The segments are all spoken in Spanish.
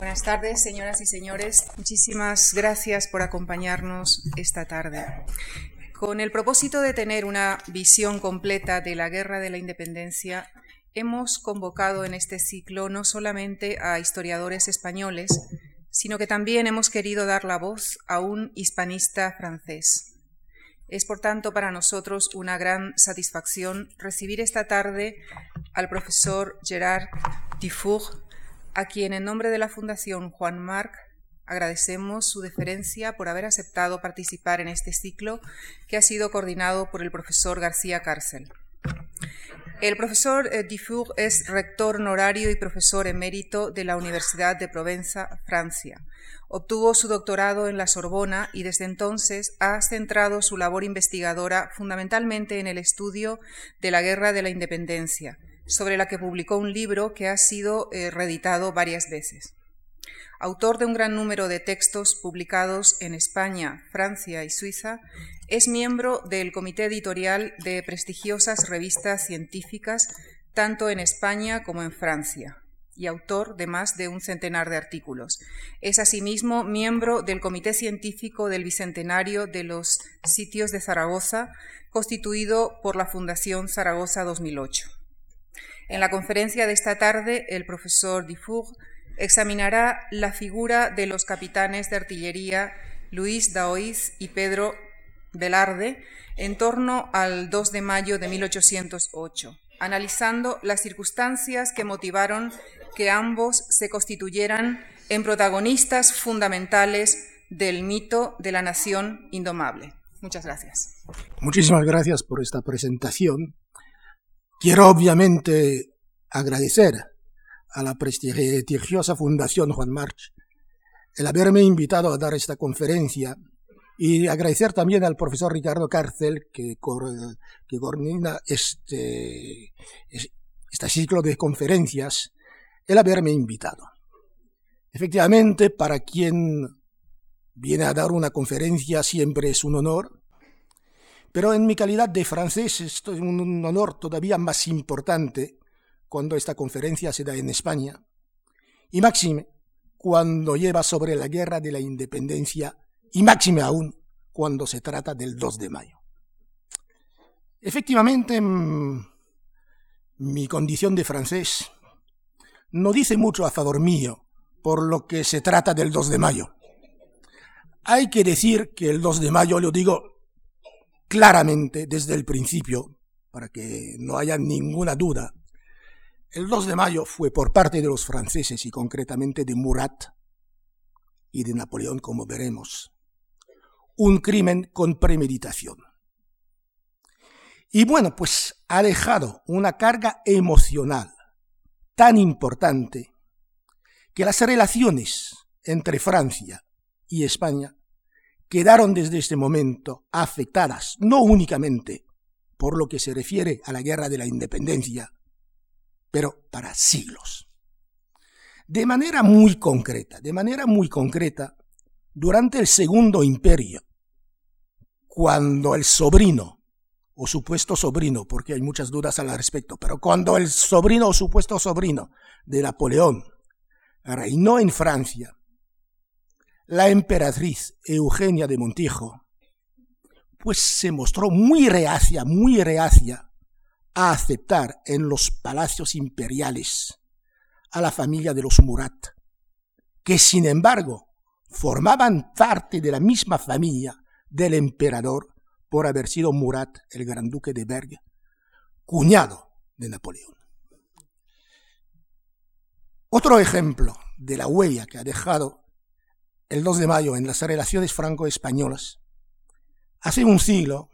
Buenas tardes, señoras y señores. Muchísimas gracias por acompañarnos esta tarde. Con el propósito de tener una visión completa de la Guerra de la Independencia, hemos convocado en este ciclo no solamente a historiadores españoles, sino que también hemos querido dar la voz a un hispanista francés. Es, por tanto, para nosotros una gran satisfacción recibir esta tarde al profesor Gerard Dufour, a quien en nombre de la Fundación Juan Marc agradecemos su deferencia por haber aceptado participar en este ciclo que ha sido coordinado por el profesor García Cárcel. El profesor eh, Dufour es rector honorario y profesor emérito de la Universidad de Provenza, Francia. Obtuvo su doctorado en la Sorbona y desde entonces ha centrado su labor investigadora fundamentalmente en el estudio de la Guerra de la Independencia, sobre la que publicó un libro que ha sido eh, reeditado varias veces. Autor de un gran número de textos publicados en España, Francia y Suiza, es miembro del comité editorial de prestigiosas revistas científicas tanto en España como en Francia y autor de más de un centenar de artículos. Es asimismo miembro del Comité Científico del Bicentenario de los Sitios de Zaragoza, constituido por la Fundación Zaragoza 2008. En la conferencia de esta tarde, el profesor Dufour examinará la figura de los capitanes de artillería Luis Daoiz y Pedro Velarde en torno al 2 de mayo de 1808, analizando las circunstancias que motivaron que ambos se constituyeran en protagonistas fundamentales del mito de la nación indomable. Muchas gracias. Muchísimas gracias por esta presentación Quiero obviamente agradecer a la prestigiosa Fundación Juan March el haberme invitado a dar esta conferencia y agradecer también al profesor Ricardo Cárcel que, que coordina este, este ciclo de conferencias, el haberme invitado. Efectivamente, para quien viene a dar una conferencia siempre es un honor, pero en mi calidad de francés es un honor todavía más importante cuando esta conferencia se da en España. Y máxime cuando lleva sobre la guerra de la independencia y máxime aún cuando se trata del 2 de mayo. Efectivamente, mm, mi condición de francés no dice mucho a favor mío por lo que se trata del 2 de mayo. Hay que decir que el 2 de mayo, lo digo claramente desde el principio, para que no haya ninguna duda, el 2 de mayo fue por parte de los franceses y concretamente de Murat y de Napoleón, como veremos, un crimen con premeditación. Y bueno, pues ha dejado una carga emocional tan importante que las relaciones entre Francia y España quedaron desde este momento afectadas no únicamente por lo que se refiere a la guerra de la independencia, pero para siglos. De manera muy concreta, de manera muy concreta, durante el Segundo Imperio, cuando el sobrino, o supuesto sobrino, porque hay muchas dudas al respecto, pero cuando el sobrino o supuesto sobrino de Napoleón reinó en Francia, la emperatriz Eugenia de Montijo, pues se mostró muy reacia, muy reacia a aceptar en los palacios imperiales a la familia de los Murat, que sin embargo formaban parte de la misma familia del emperador por haber sido Murat, el gran duque de Berg, cuñado de Napoleón. Otro ejemplo de la huella que ha dejado el 2 de mayo en las relaciones franco-españolas, hace un siglo,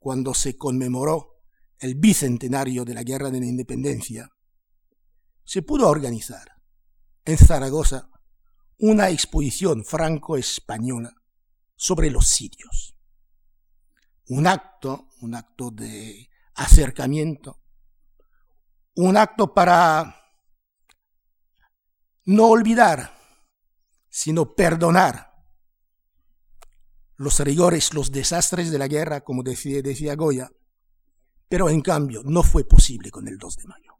cuando se conmemoró el bicentenario de la Guerra de la Independencia, se pudo organizar en Zaragoza una exposición franco-española sobre los sitios. Un acto, un acto de acercamiento, un acto para no olvidar sino perdonar los rigores, los desastres de la guerra, como decía, decía Goya, pero en cambio no fue posible con el 2 de mayo.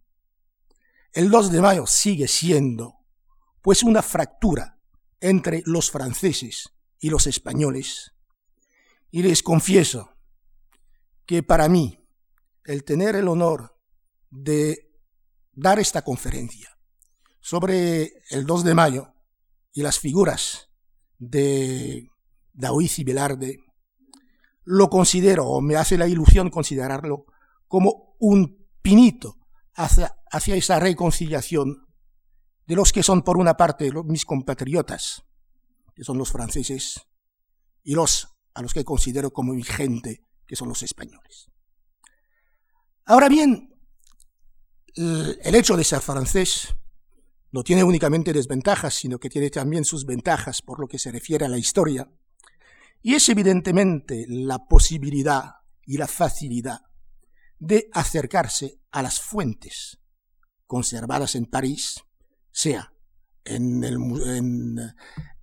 El 2 de mayo sigue siendo pues una fractura entre los franceses y los españoles. Y les confieso que para mí el tener el honor de dar esta conferencia sobre el 2 de mayo y las figuras de Daoiz y Velarde, lo considero, o me hace la ilusión considerarlo, como un pinito hacia, hacia esa reconciliación de los que son, por una parte, mis compatriotas, que son los franceses, y los a los que considero como mi gente, que son los españoles. Ahora bien, el hecho de ser francés no tiene únicamente desventajas, sino que tiene también sus ventajas por lo que se refiere a la historia, y es evidentemente la posibilidad y la facilidad de acercarse a las fuentes conservadas en París, sea en el, en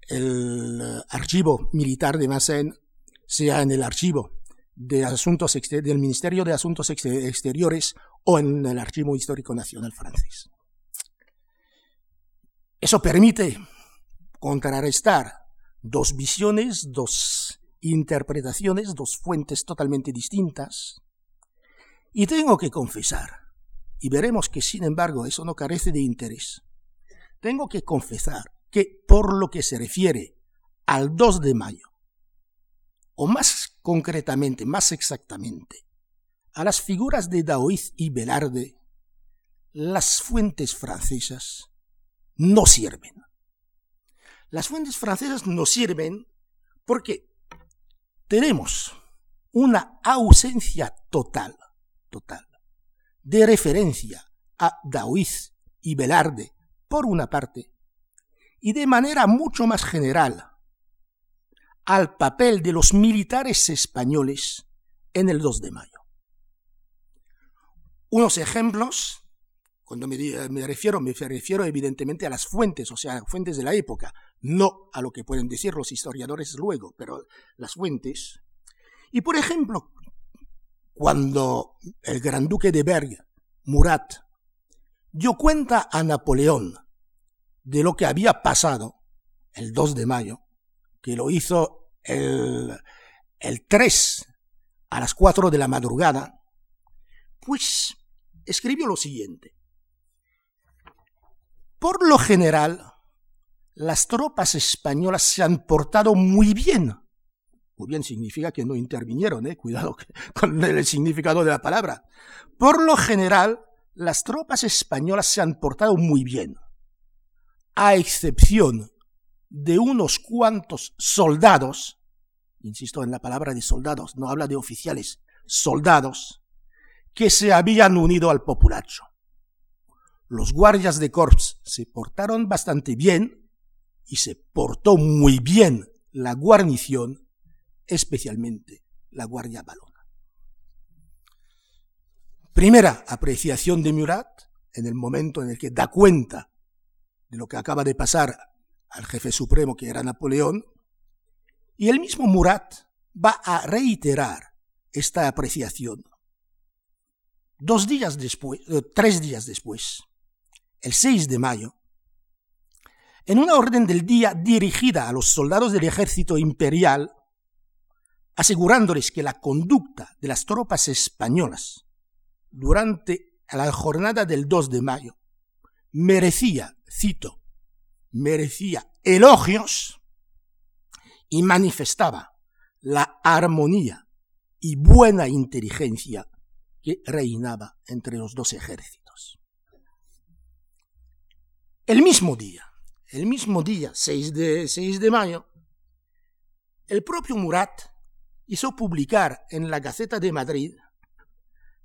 el archivo militar de Vincennes, sea en el archivo de asuntos del Ministerio de Asuntos Exteriores o en el Archivo Histórico Nacional francés. Eso permite contrarrestar dos visiones, dos interpretaciones, dos fuentes totalmente distintas. Y tengo que confesar, y veremos que sin embargo eso no carece de interés, tengo que confesar que por lo que se refiere al 2 de mayo, o más concretamente, más exactamente, a las figuras de Daoiz y Velarde, las fuentes francesas no sirven. Las fuentes francesas no sirven porque tenemos una ausencia total, total, de referencia a Daoiz y Velarde, por una parte, y de manera mucho más general al papel de los militares españoles en el 2 de mayo. Unos ejemplos cuando me, refiero, me refiero evidentemente a las fuentes, o sea, fuentes de la época, no a lo que pueden decir los historiadores luego, pero las fuentes. Y por ejemplo, cuando el gran duque de Berg, Murat, dio cuenta a Napoleón de lo que había pasado el 2 de mayo, que lo hizo el, el 3 a las 4 de la madrugada, pues escribió lo siguiente. Por lo general, las tropas españolas se han portado muy bien. Muy bien significa que no intervinieron, ¿eh? cuidado con el significado de la palabra. Por lo general, las tropas españolas se han portado muy bien, a excepción de unos cuantos soldados, insisto en la palabra de soldados, no habla de oficiales, soldados, que se habían unido al populacho los guardias de corps se portaron bastante bien y se portó muy bien la guarnición, especialmente la Guardia Balona. Primera apreciación de Murat en el momento en el que da cuenta de lo que acaba de pasar al jefe supremo que era Napoleón, y el mismo Murat va a reiterar esta apreciación dos días después, eh, tres días después, el 6 de mayo, en una orden del día dirigida a los soldados del ejército imperial, asegurándoles que la conducta de las tropas españolas durante la jornada del 2 de mayo merecía, cito, merecía elogios y manifestaba la armonía y buena inteligencia que reinaba entre los dos ejércitos. El mismo día, el mismo día, 6 de, 6 de mayo, el propio Murat hizo publicar en la Gaceta de Madrid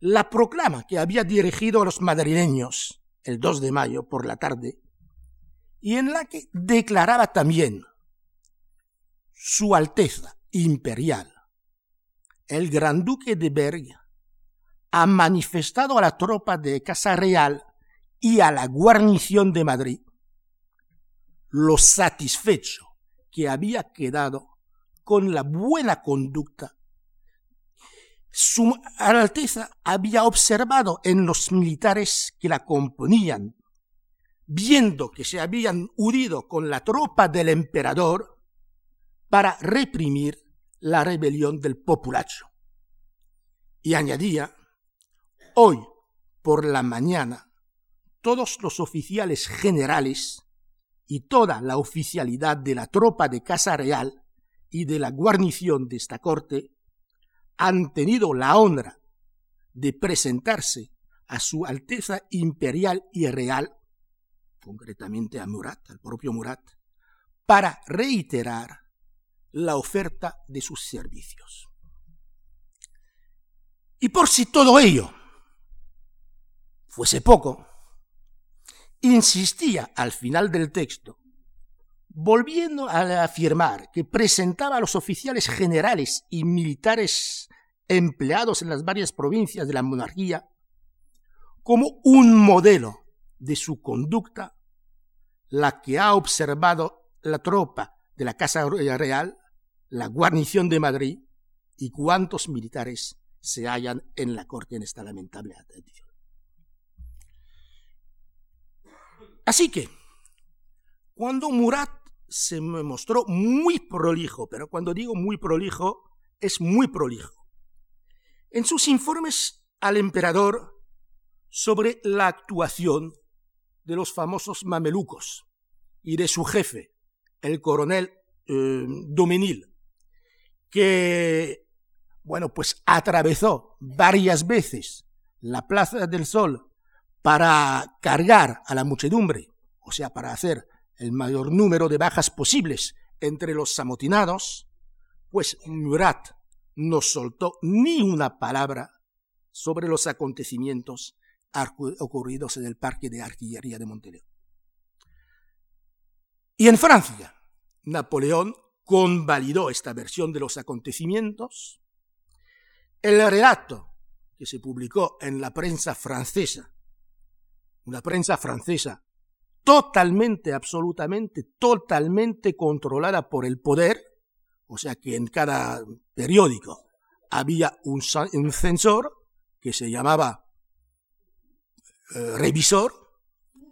la proclama que había dirigido a los madrileños el 2 de mayo por la tarde y en la que declaraba también Su Alteza Imperial, el Gran Duque de Berg, ha manifestado a la tropa de Casa Real y a la guarnición de Madrid lo satisfecho que había quedado con la buena conducta. Su Alteza había observado en los militares que la componían viendo que se habían unido con la tropa del emperador para reprimir la rebelión del populacho. Y añadía, hoy por la mañana, todos los oficiales generales y toda la oficialidad de la tropa de Casa Real y de la guarnición de esta corte han tenido la honra de presentarse a su Alteza Imperial y Real, concretamente a Murat, al propio Murat, para reiterar la oferta de sus servicios. Y por si todo ello fuese poco, insistía al final del texto, volviendo a afirmar que presentaba a los oficiales generales y militares empleados en las varias provincias de la monarquía como un modelo de su conducta, la que ha observado la tropa de la Casa Real, la guarnición de Madrid y cuántos militares se hallan en la corte en esta lamentable atención. Así que, cuando Murat se me mostró muy prolijo, pero cuando digo muy prolijo, es muy prolijo, en sus informes al emperador sobre la actuación de los famosos mamelucos y de su jefe, el coronel eh, Domenil, que, bueno, pues atravesó varias veces la Plaza del Sol para cargar a la muchedumbre, o sea, para hacer el mayor número de bajas posibles entre los amotinados, pues Murat no soltó ni una palabra sobre los acontecimientos ocurridos en el Parque de Artillería de Monteleón. Y en Francia, Napoleón convalidó esta versión de los acontecimientos. El relato que se publicó en la prensa francesa una prensa francesa totalmente, absolutamente, totalmente controlada por el poder, o sea que en cada periódico había un, censor que se llamaba eh, revisor,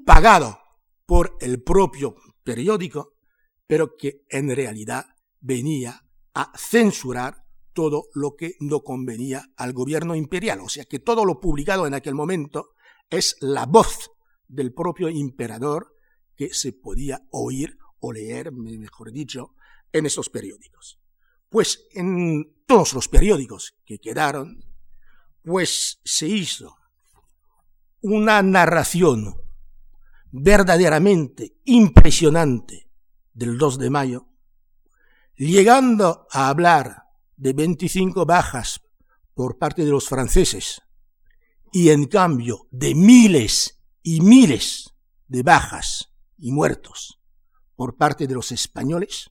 pagado por el propio periódico, pero que en realidad venía a censurar todo lo que no convenía al gobierno imperial. O sea que todo lo publicado en aquel momento es la voz del propio emperador que se podía oír o leer, mejor dicho, en esos periódicos. Pues en todos los periódicos que quedaron, pues se hizo una narración verdaderamente impresionante del 2 de mayo, llegando a hablar de 25 bajas por parte de los franceses, y en cambio de miles y miles de bajas y muertos por parte de los españoles,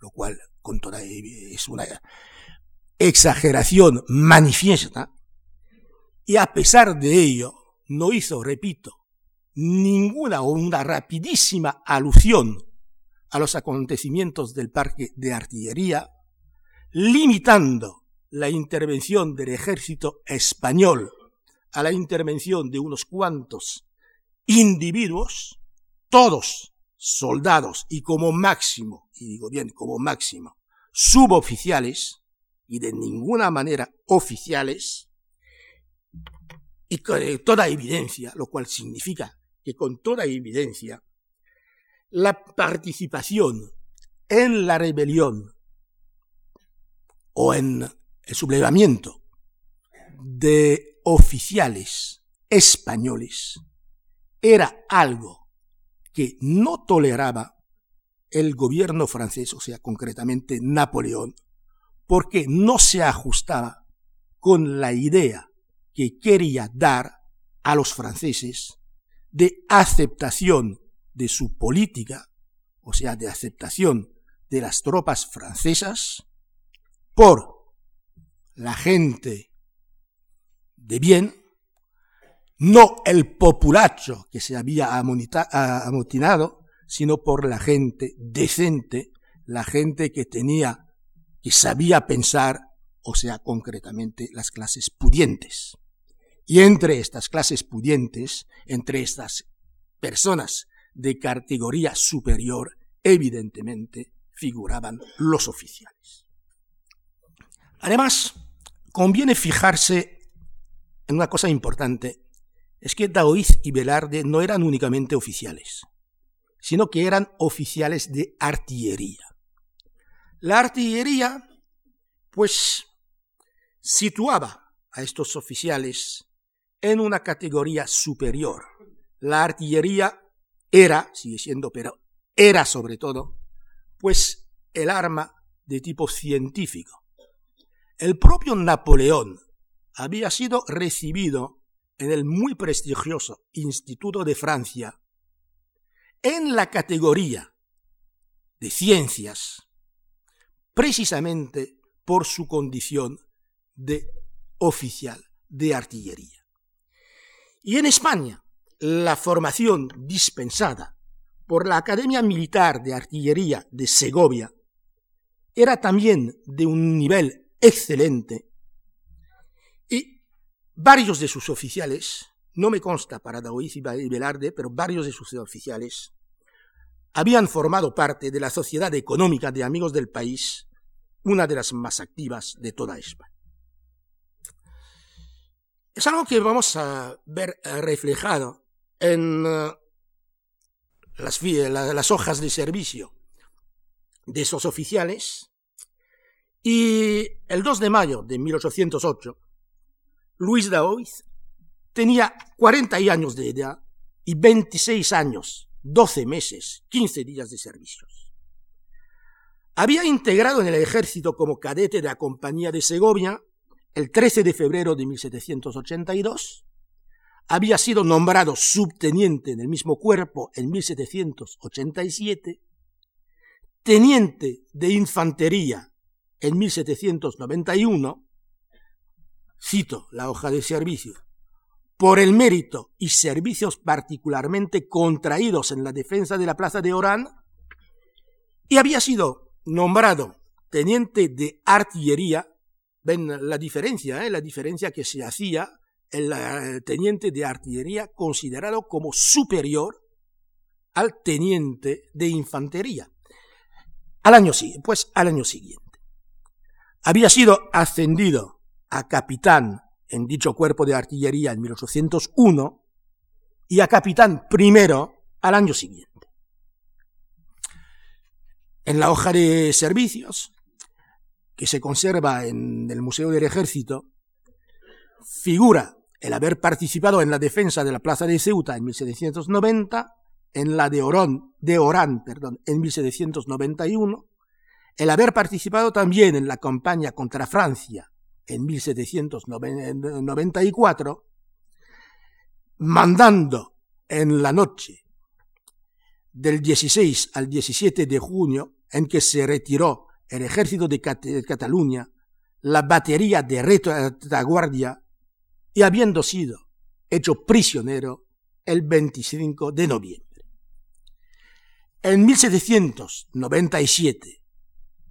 lo cual con toda es una exageración manifiesta, y a pesar de ello no hizo, repito, ninguna o una rapidísima alusión a los acontecimientos del parque de artillería, limitando la intervención del ejército español a la intervención de unos cuantos individuos, todos soldados y como máximo, y digo bien, como máximo, suboficiales y de ninguna manera oficiales, y con toda evidencia, lo cual significa que con toda evidencia, la participación en la rebelión o en el sublevamiento de oficiales españoles. Era algo que no toleraba el gobierno francés, o sea, concretamente Napoleón, porque no se ajustaba con la idea que quería dar a los franceses de aceptación de su política, o sea, de aceptación de las tropas francesas por la gente de bien, no el populacho que se había amotinado, sino por la gente decente, la gente que tenía, que sabía pensar, o sea, concretamente las clases pudientes. Y entre estas clases pudientes, entre estas personas de categoría superior, evidentemente, figuraban los oficiales. Además, conviene fijarse una cosa importante, es que Daoiz y Velarde no eran únicamente oficiales, sino que eran oficiales de artillería. La artillería, pues, situaba a estos oficiales en una categoría superior. La artillería era, sigue siendo, pero era sobre todo, pues el arma de tipo científico. El propio Napoleón había sido recibido en el muy prestigioso Instituto de Francia en la categoría de ciencias, precisamente por su condición de oficial de artillería. Y en España, la formación dispensada por la Academia Militar de Artillería de Segovia era también de un nivel excelente varios de sus oficiales, no me consta para Daoiz y Velarde, pero varios de sus oficiales habían formado parte de la Sociedad Económica de Amigos del País, una de las más activas de toda España. Es algo que vamos a ver eh, reflejado en eh, las, hojas de servicio de esos oficiales. Y el 2 de mayo de 1808, Luis Daoiz tenía 40 años de edad y 26 años, 12 meses, 15 días de servicios. Había integrado en el ejército como cadete de la Compañía de Segovia el 13 de febrero de 1782 había sido nombrado subteniente en el mismo cuerpo en 1787, teniente de infantería en 1791, cito la hoja de servicio, por el mérito y servicios particularmente contraídos en la defensa de la plaza de Orán, y había sido nombrado teniente de artillería, ven la diferencia, ¿eh? la diferencia que se hacía el, teniente de artillería considerado como superior al teniente de infantería. Al año, pues al año siguiente. Había sido ascendido a capitán en dicho cuerpo de artillería en 1801 y a capitán primero al año siguiente. En la hoja de servicios, que se conserva en el Museo del Ejército, figura el haber participado en la defensa de la plaza de Ceuta en 1790, en la de Orán, de Orán en 1791, el haber participado también en la campaña contra Francia en 1794, mandando en la noche del 16 al 17 de junio, en que se retiró el ejército de Cataluña, la batería de retaguardia y habiendo sido hecho prisionero el 25 de noviembre. En 1797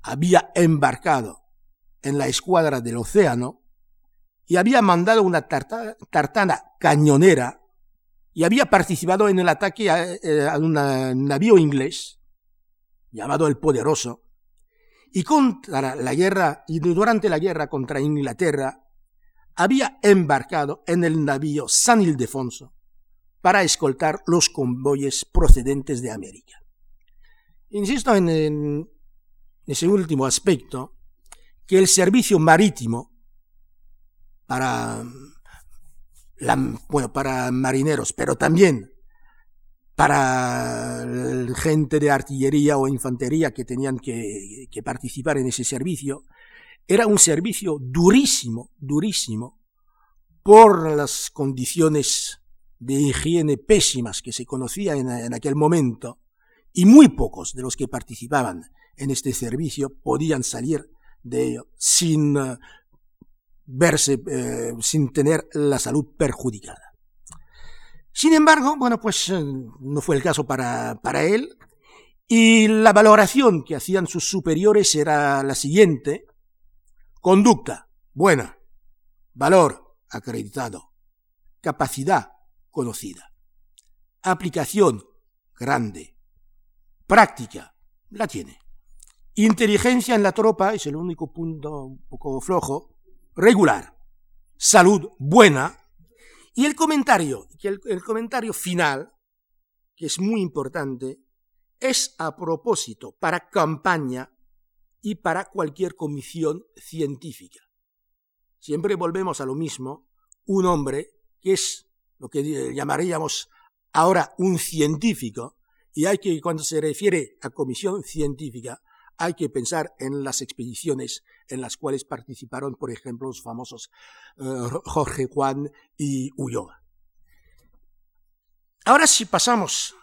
había embarcado en la escuadra del océano y había mandado una tartana cañonera y había participado en el ataque a, eh, a un navío inglés llamado el Poderoso y contra la guerra y durante la guerra contra Inglaterra había embarcado en el navío San Ildefonso para escoltar los convoyes procedentes de América. Insisto en, ese último aspecto, que el servicio marítimo para, bueno, para marineros, pero también para gente de artillería o infantería que tenían que participar en ese servicio, era un servicio durísimo, durísimo, por las condiciones de higiene pésimas que se conocían en, en aquel momento, y muy pocos de los que participaban en este servicio podían salir de ello sin uh, verse, eh, sin tener la salud perjudicada. Sin embargo, bueno, pues eh, no fue el caso para, para él, y la valoración que hacían sus superiores era la siguiente, Conducta, buena. Valor, acreditado. Capacidad, conocida. Aplicación, grande. Práctica, la tiene. Inteligencia en la tropa es el único punto un poco flojo. Regular. Salud buena. Y el comentario, el, el comentario final, que es muy importante, es a propósito para campaña y para cualquier comisión científica. Siempre volvemos a lo mismo, un hombre que es lo que llamaríamos ahora un científico, y hay que, cuando se refiere a comisión científica, hay que pensar en las expediciones en las cuales participaron, por ejemplo, los famosos eh, Jorge Juan y Ulloa. Ahora si pasamos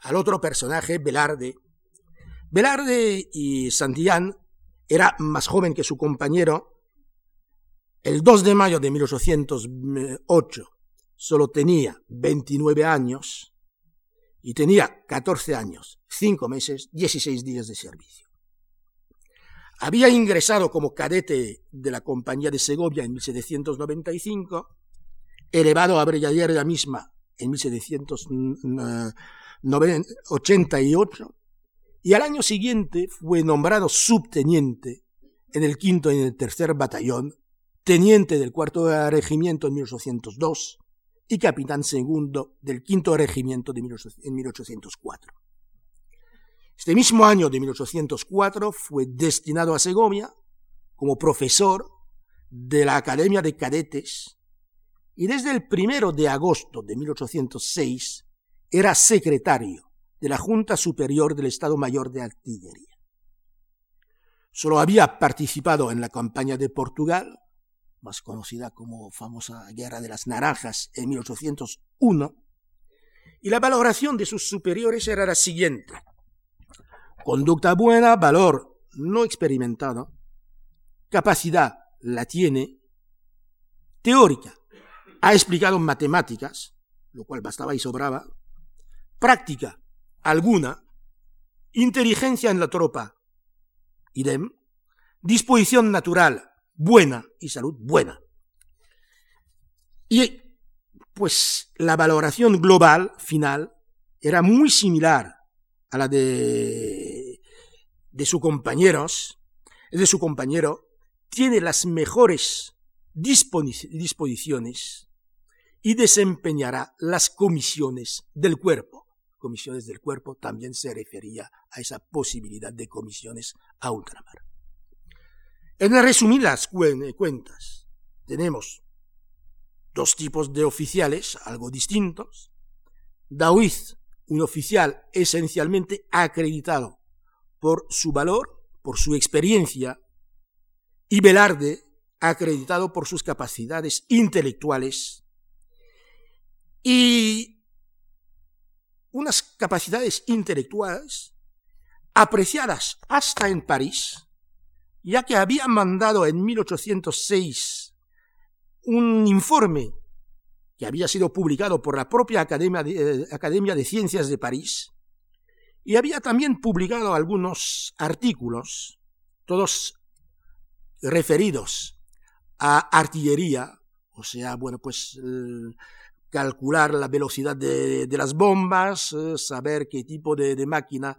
al otro personaje, Velarde. Velarde y Santillán era más joven que su compañero. El 2 de mayo de 1808 solo tenía 29 años y tenía 14 años, 5 meses, 16 días de servicio. Había ingresado como cadete de la Compañía de Segovia en 1795, elevado a brigadier la misma en 1788, y al año siguiente fue nombrado subteniente en el quinto y en el tercer batallón, teniente del cuarto regimiento en 1802 y capitán segundo del quinto regimiento de en 1804. Este mismo año de 1804 fue destinado a Segovia como profesor de la Academia de Cadetes y desde el primero de agosto de 1806 era secretario de la Junta Superior del Estado Mayor de Artillería. Solo había participado en la campaña de Portugal, más conocida como famosa Guerra de las Naranjas en 1801, y la valoración de sus superiores era la siguiente. Conducta buena, valor no experimentado. Capacidad la tiene. Teórica. Ha explicado matemáticas, lo cual bastaba y sobraba. Práctica alguna. Inteligencia en la tropa. Idem. Disposición natural buena y salud buena. Y pues la valoración global final era muy similar a la de, de sus compañeros, de su compañero, tiene las mejores disposiciones y desempeñará las comisiones del cuerpo. Comisiones del cuerpo también se refería a esa posibilidad de comisiones a ultramar. En resumidas cuentas, tenemos dos tipos de oficiales algo distintos. David un oficial esencialmente acreditado por su valor, por su experiencia, y Velarde acreditado por sus capacidades intelectuales y unas capacidades intelectuales apreciadas hasta en París, ya que había mandado en 1806 un informe que había sido publicado por la propia Academia de, eh, Academia de Ciencias de París, y había también publicado algunos artículos, todos referidos a artillería, o sea, bueno, pues calcular la velocidad de, las bombas, eh, saber qué tipo de, máquina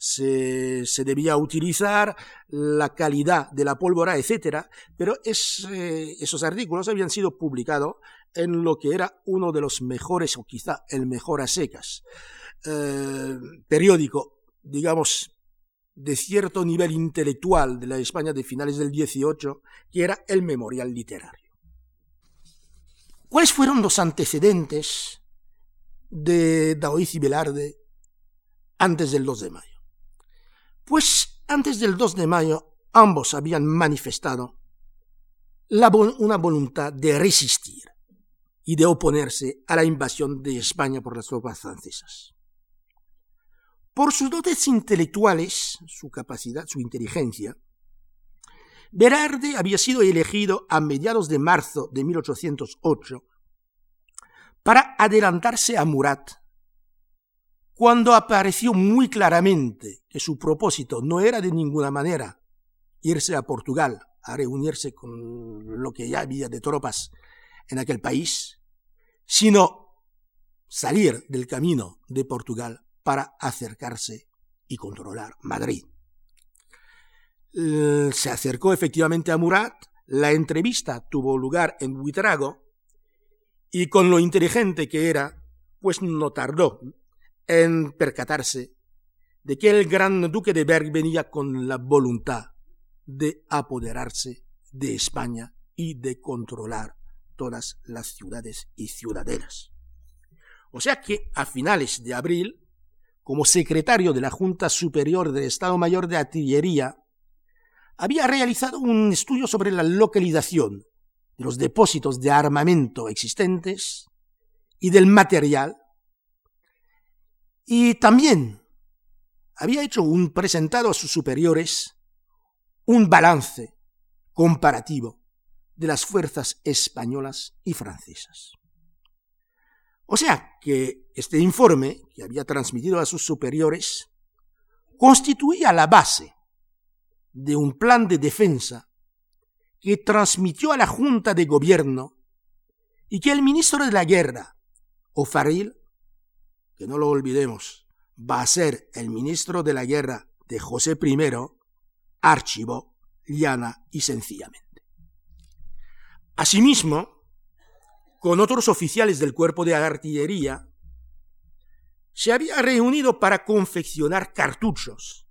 se, debía utilizar, la calidad de la pólvora, etc. Pero eh, esos artículos habían sido publicados en lo que era uno de los mejores, o quizá el mejor a secas, eh, periódico, digamos, de cierto nivel intelectual de la España de finales del 18, que era el Memorial Literario. ¿Cuáles fueron los antecedentes de Daoiz y Velarde antes del 2 de mayo? Pues antes del 2 de mayo ambos habían manifestado una voluntad de resistir y de oponerse a la invasión de España por las tropas francesas. Por sus dotes intelectuales, su capacidad, su inteligencia, Berarde había sido elegido a mediados de marzo de 1808 para adelantarse a Murat, cuando apareció muy claramente que su propósito no era de ninguna manera irse a Portugal a reunirse con lo que ya había de tropas en aquel país, sino salir del camino de Portugal para acercarse y controlar Madrid. Se acercó efectivamente a Murat, la entrevista tuvo lugar en Buitrago y con lo inteligente que era, pues no tardó en percatarse de que el gran duque de Berg venía con la voluntad de apoderarse de España y de controlar todas las ciudades y ciudadelas. O sea que a finales de abril, como secretario de la Junta Superior del Estado Mayor de Artillería, había realizado un estudio sobre la localización de los depósitos de armamento existentes y del material, y también había hecho un presentado a sus superiores un balance comparativo de las fuerzas españolas y francesas. O sea que este informe, que había transmitido a sus superiores, constituía la base de un plan de defensa que transmitió a la Junta de Gobierno y que el ministro de la Guerra, O'Farrill, que no lo olvidemos, va a ser el ministro de la Guerra de José I, archivó llana y sencillamente. Asimismo, con otros oficiales del cuerpo de artillería, se había reunido para confeccionar cartuchos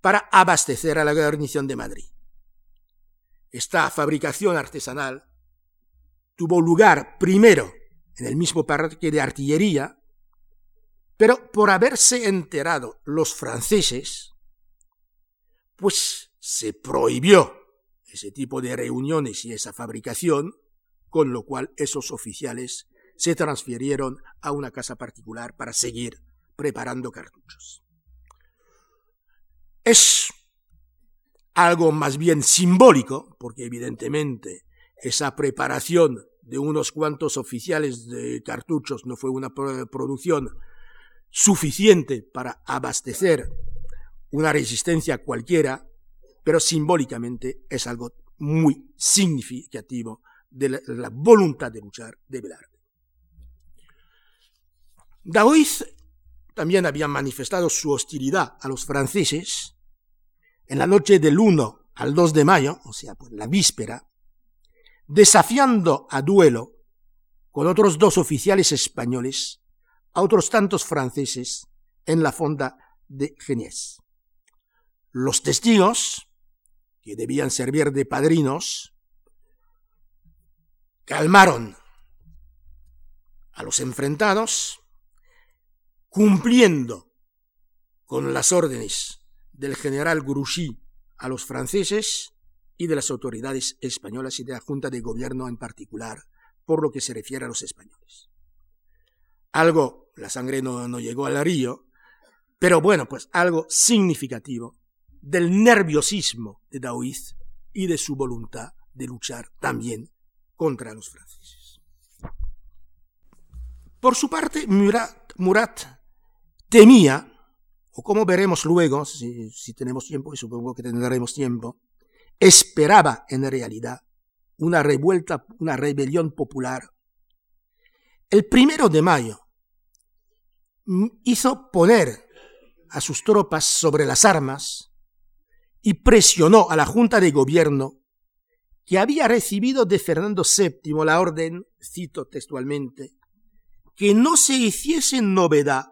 para abastecer a la guarnición de Madrid. Esta fabricación artesanal tuvo lugar primero en el mismo parque de artillería, pero por haberse enterado los franceses, pues se prohibió ese tipo de reuniones y esa fabricación, con lo cual esos oficiales se transfirieron a una casa particular para seguir preparando cartuchos. Es algo más bien simbólico, porque evidentemente esa preparación de unos cuantos oficiales de cartuchos no fue una producción suficiente para abastecer una resistencia cualquiera, pero simbólicamente es algo muy significativo de la, voluntad de luchar de Velarde. Daoiz también había manifestado su hostilidad a los franceses en la noche del 1 al 2 de mayo, o sea, pues la víspera, desafiando a duelo con otros dos oficiales españoles a otros tantos franceses en la fonda de Geniés. Los testigos, que debían servir de padrinos, calmaron a los enfrentados, cumpliendo con las órdenes del general Grouchy a los franceses y de las autoridades españolas y de la Junta de Gobierno en particular, por lo que se refiere a los españoles. Algo, la sangre no, no llegó al río, pero bueno, pues algo significativo del nerviosismo de Daoiz y de su voluntad de luchar también contra los franceses. Por su parte, Murat, temía, o como veremos luego, si, si tenemos tiempo, y supongo que tendremos tiempo, esperaba en realidad una revuelta, una rebelión popular. El primero de mayo hizo poner a sus tropas sobre las armas y presionó a la Junta de Gobierno que había recibido de Fernando VII la orden, cito textualmente, que no se hiciese novedad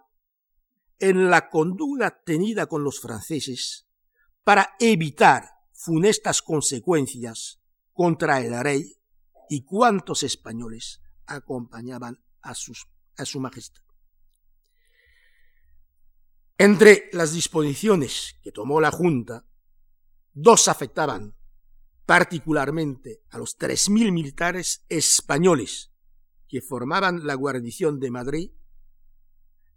en la conducta tenida con los franceses para evitar funestas consecuencias contra el rey y cuantos españoles acompañaban a, a su majestad. Entre las disposiciones que tomó la Junta, dos afectaban particularmente a los 3.000 militares españoles que formaban la guarnición de Madrid,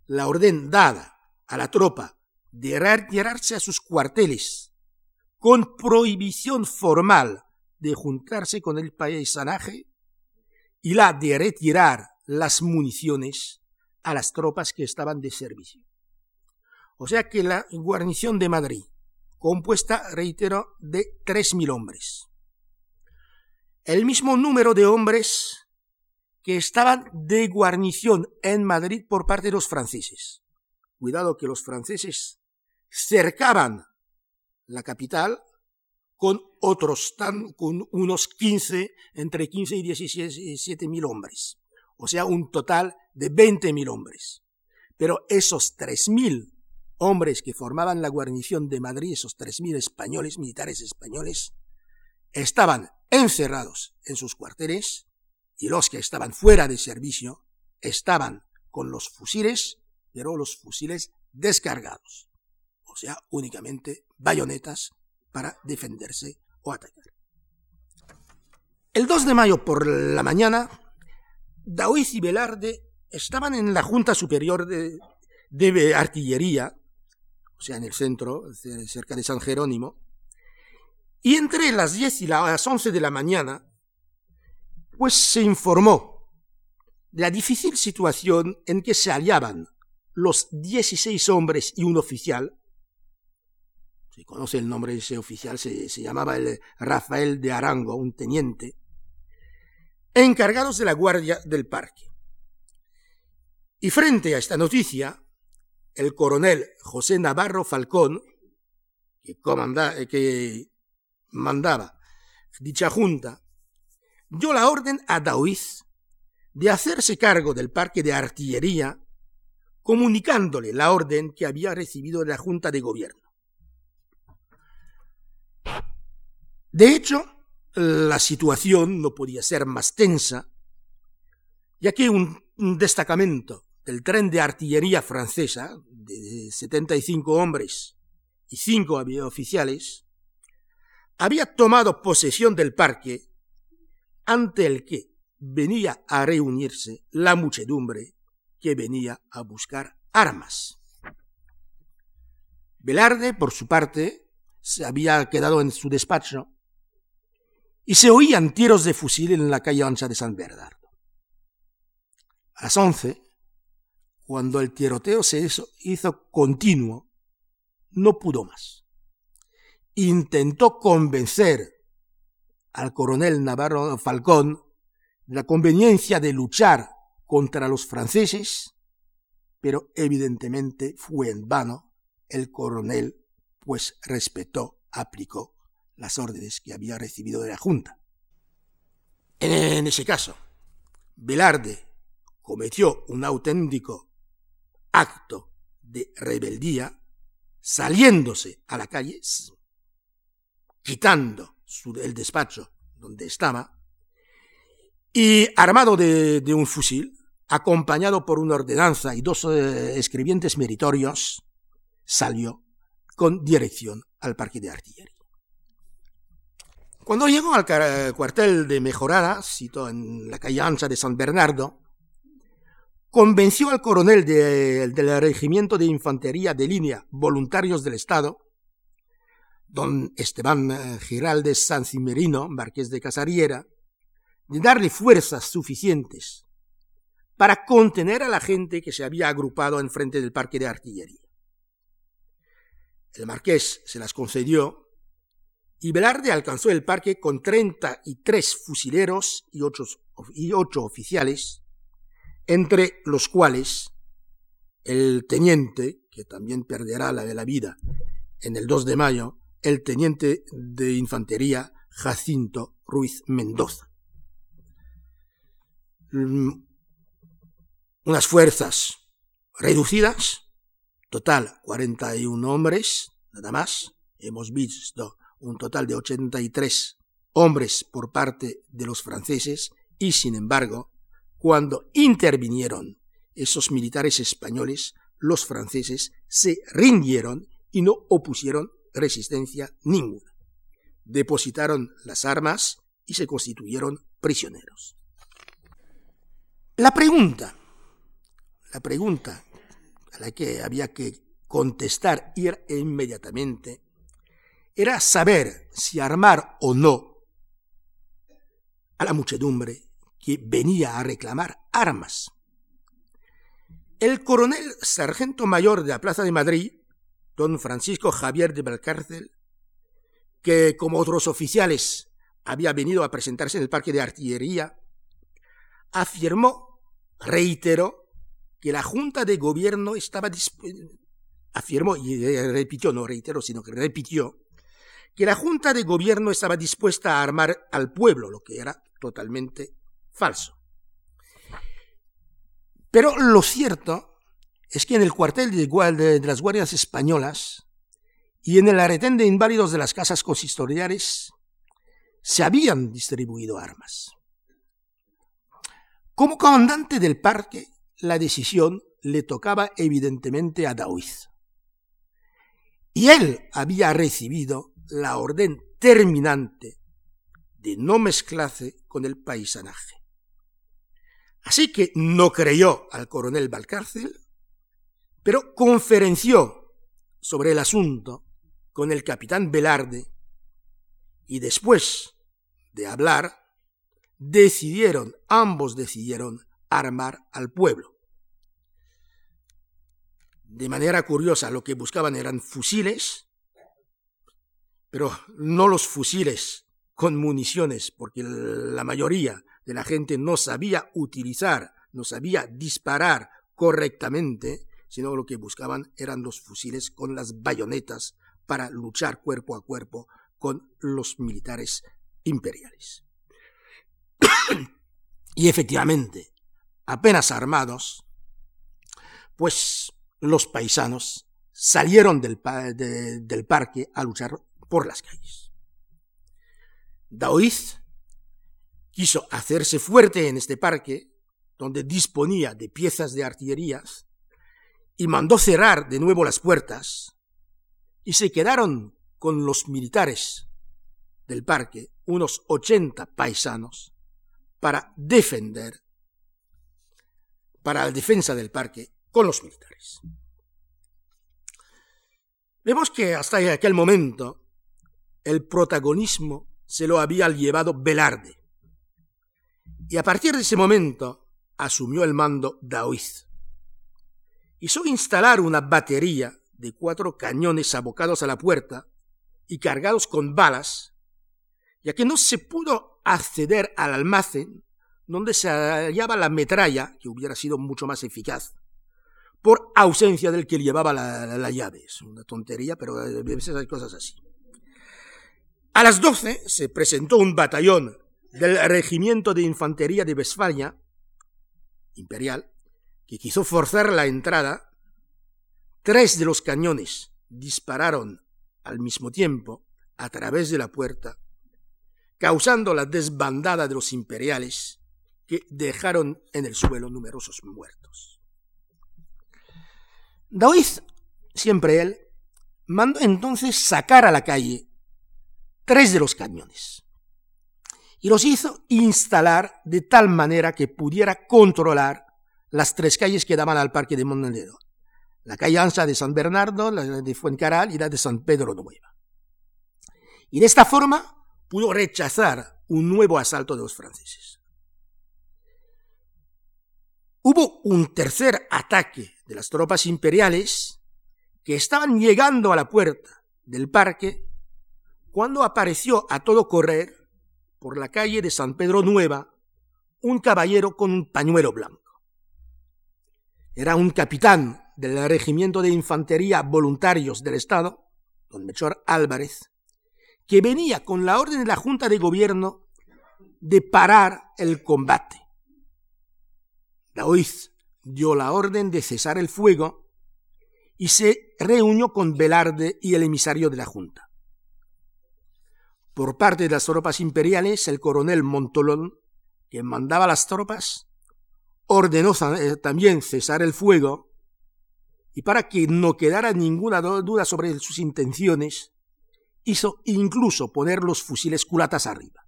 la orden dada a la tropa de retirarse a sus cuarteles con prohibición formal de juntarse con el paisanaje y la de retirar las municiones a las tropas que estaban de servicio. O sea que la guarnición de Madrid compuesta, reitero, de 3.000 hombres. El mismo número de hombres que estaban de guarnición en Madrid por parte de los franceses. cuidado que los franceses cercaban la capital con otros tan, con unos 15, entre 15 y 17 mil hombres. O sea, un total de 20 mil hombres. Pero esos 3 mil hombres que formaban la guarnición de Madrid, esos 3 mil españoles, militares españoles, estaban encerrados en sus cuarteles y los que estaban fuera de servicio estaban con los fusiles, pero los fusiles descargados. O sea, únicamente bayonetas para defenderse o atacar. El 2 de mayo por la mañana, Daoiz y Velarde estaban en la Junta Superior de, de Artillería, o sea, en el centro, cerca de San Jerónimo, y entre las 10 y las 11 de la mañana, pues se informó de la difícil situación en que se hallaban los 16 hombres y un oficial conoce el nombre de ese oficial, se, llamaba el Rafael de Arango, un teniente, encargados de la guardia del parque. Y frente a esta noticia, el coronel José Navarro Falcón, que, eh, que mandaba dicha junta, dio la orden a Daoiz de hacerse cargo del parque de artillería, comunicándole la orden que había recibido de la Junta de Gobierno. De hecho, la situación no podía ser más tensa, ya que un, destacamento del tren de artillería francesa, de 75 hombres y 5 oficiales, había tomado posesión del parque ante el que venía a reunirse la muchedumbre que venía a buscar armas. Velarde, por su parte, se había quedado en su despacho y se oían tiros de fusil en la calle ancha de San Bernardo. A las once, cuando el tiroteo se hizo, continuo, no pudo más. Intentó convencer al coronel Navarro Falcón de la conveniencia de luchar contra los franceses, pero evidentemente fue en vano. El coronel, pues respetó, aplicó las órdenes que había recibido de la Junta. En ese caso, Velarde cometió un auténtico acto de rebeldía saliéndose a la calle, quitando el despacho donde estaba, y armado de, un fusil, acompañado por una ordenanza y dos eh, escribientes meritorios, salió con dirección al parque de artillería. Cuando llegó al cuartel de Mejorada, sito en la calle ancha de San Bernardo, convenció al coronel del Regimiento de Infantería de Línea Voluntarios del Estado, don Esteban eh, Giraldes Cimerino, marqués de Casariera, de darle fuerzas suficientes para contener a la gente que se había agrupado en frente del parque de artillería. El marqués se las concedió y Velarde alcanzó el parque con 33 fusileros y ocho, y oficiales, entre los cuales el teniente, que también perderá la, la vida en el 2 de mayo, el teniente de infantería Jacinto Ruiz Mendoza. Mm, unas fuerzas reducidas, total 41 hombres, nada más. Hemos visto un total de 83 hombres por parte de los franceses y, sin embargo, cuando intervinieron esos militares españoles, los franceses se rindieron y no opusieron resistencia ninguna. Depositaron las armas y se constituyeron prisioneros. La pregunta, la pregunta a la que había que contestar ir inmediatamente era saber si armar o no a la muchedumbre venía a reclamar armas. El coronel sargento mayor de la Plaza de Madrid, don Francisco Javier de Valcárcel, que como otros oficiales había venido a presentarse en el parque de artillería, afirmó, reiteró, que la Junta de Gobierno estaba afirmó y repitió, no reiteró, sino que repitió, que la Junta de Gobierno estaba dispuesta a armar al pueblo, lo que era totalmente falso. Pero lo cierto es que en el cuartel de, las Guardias Españolas y en el aretén de inválidos de las casas consistoriales se habían distribuido armas. Como comandante del parque, la decisión le tocaba evidentemente a Daoiz. Y él había recibido la orden terminante de no mezclarse con el paisanaje. Así que no creyó al coronel Valcárcel, pero conferenció sobre el asunto con el capitán Velarde y después de hablar, decidieron, ambos decidieron armar al pueblo. De manera curiosa, lo que buscaban eran fusiles, pero no los fusiles con municiones, porque la mayoría la gente no sabía utilizar, no sabía disparar correctamente, sino lo que buscaban eran los fusiles con las bayonetas para luchar cuerpo a cuerpo con los militares imperiales. y efectivamente, apenas armados, pues los paisanos salieron del, del parque a luchar por las calles. Daoiz quiso hacerse fuerte en este parque, donde disponía de piezas de artillerías, y mandó cerrar de nuevo las puertas, y se quedaron con los militares del parque, unos ochenta paisanos, para defender, para la defensa del parque con los militares. Vemos que hasta aquel momento el protagonismo se lo había llevado Velarde. Y a partir de ese momento asumió el mando Daoiz. Hizo instalar una batería de cuatro cañones abocados a la puerta y cargados con balas, ya que no se pudo acceder al almacén donde se hallaba la metralla, que hubiera sido mucho más eficaz, por ausencia del que llevaba la, llave. Es una tontería, pero a veces hay cosas así. A las doce se presentó un batallón del Regimiento de Infantería de Westfalia, imperial, que quiso forzar la entrada. Tres de los cañones dispararon al mismo tiempo a través de la puerta, causando la desbandada de los imperiales que dejaron en el suelo numerosos muertos. David, siempre él, mandó entonces sacar a la calle tres de los cañones y los hizo instalar de tal manera que pudiera controlar las tres calles que daban al parque de Monedero. La calle ancha de San Bernardo, la de Fuencaral y la de San Pedro Nueva. Y de esta forma pudo rechazar un nuevo asalto de los franceses. Hubo un tercer ataque de las tropas imperiales que estaban llegando a la puerta del parque cuando apareció a todo correr por la calle de San Pedro Nueva un caballero con un pañuelo blanco. Era un capitán del Regimiento de Infantería Voluntarios del Estado, don Mechor Álvarez, que venía con la orden de la Junta de Gobierno de parar el combate. Daoiz dio la orden de cesar el fuego y se reunió con Velarde y el emisario de la Junta. Por parte de las tropas imperiales, el coronel Montolón, que mandaba las tropas, ordenó eh, también cesar el fuego y para que no quedara ninguna duda sobre sus intenciones, hizo incluso poner los fusiles culatas arriba.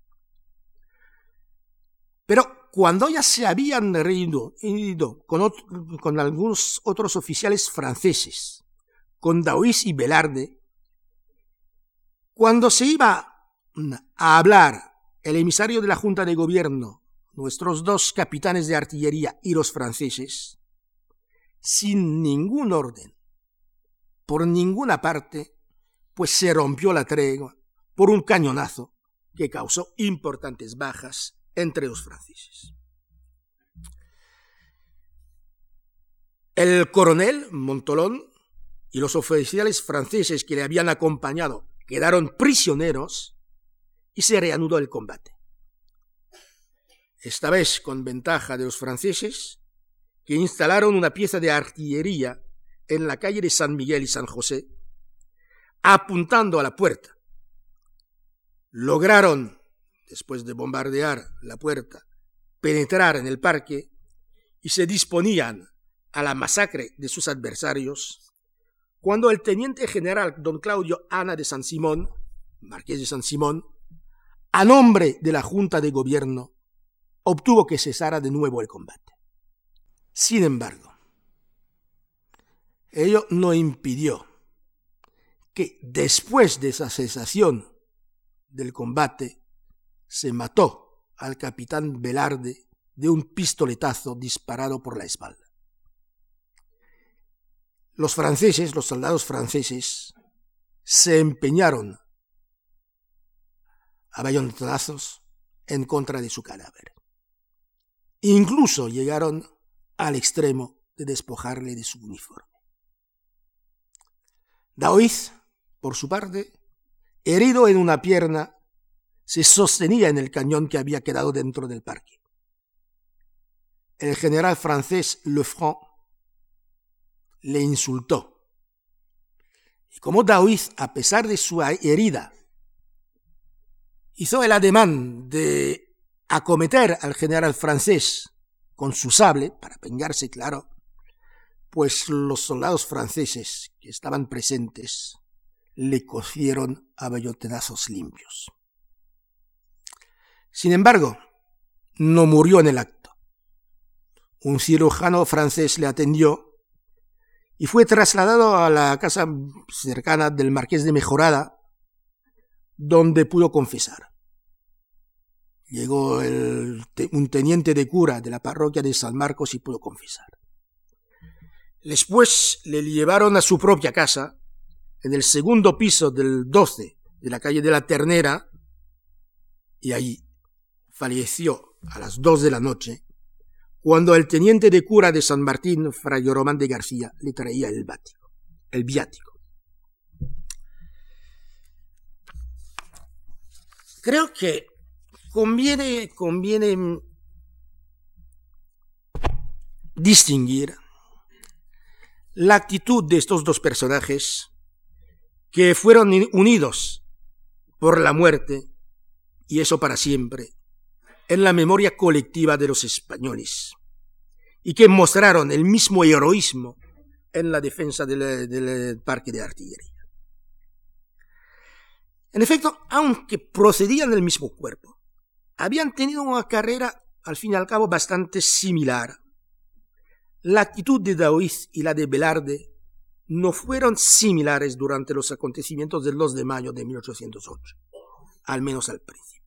Pero cuando ya se habían reído, con, algunos otros oficiales franceses, con Daois y Velarde, cuando se iba a hablar el emisario de la Junta de Gobierno, nuestros dos capitanes de artillería y los franceses, sin ningún orden, por ninguna parte, pues se rompió la tregua por un cañonazo que causó importantes bajas entre los franceses. El coronel Montolón y los oficiales franceses que le habían acompañado quedaron prisioneros y se reanudó el combate. Esta vez con ventaja de los franceses, que instalaron una pieza de artillería en la calle de San Miguel y San José, apuntando a la puerta. Lograron, después de bombardear la puerta, penetrar en el parque y se disponían a la masacre de sus adversarios, cuando el teniente general don Claudio Ana de San Simón, marqués de San Simón, a nombre de la Junta de Gobierno, obtuvo que cesara de nuevo el combate. Sin embargo, ello no impidió que después de esa cesación del combate se mató al capitán Velarde de un pistoletazo disparado por la espalda. Los franceses, los soldados franceses, se empeñaron a bayonetazos en contra de su cadáver. Incluso llegaron al extremo de despojarle de su uniforme. Daoiz, por su parte, herido en una pierna, se sostenía en el cañón que había quedado dentro del parque. El general francés Lefranc le insultó. Y como Daoiz, a pesar de su herida, hizo el ademán de acometer al general francés con su sable, para vengarse, claro, pues los soldados franceses que estaban presentes le cocieron a bellotedazos limpios. Sin embargo, no murió en el acto. Un cirujano francés le atendió y fue trasladado a la casa cercana del marqués de Mejorada, donde pudo confesar. Llegó un teniente de cura de la parroquia de San Marcos y pudo confesar. Después le llevaron a su propia casa, en el segundo piso del 12 de la calle de la Ternera, y allí falleció a las dos de la noche, cuando el teniente de cura de San Martín, Fray Román de García, le traía el, el viático. Creo que conviene, distinguir la actitud de estos dos personajes que fueron unidos por la muerte, y eso para siempre, en la memoria colectiva de los españoles, y que mostraron el mismo heroísmo en la defensa del parque de artillería. En efecto, aunque procedían del mismo cuerpo, habían tenido una carrera, al fin y al cabo, bastante similar. La actitud de Daoiz y la de Velarde no fueron similares durante los acontecimientos del 2 de mayo de 1808, al menos al principio.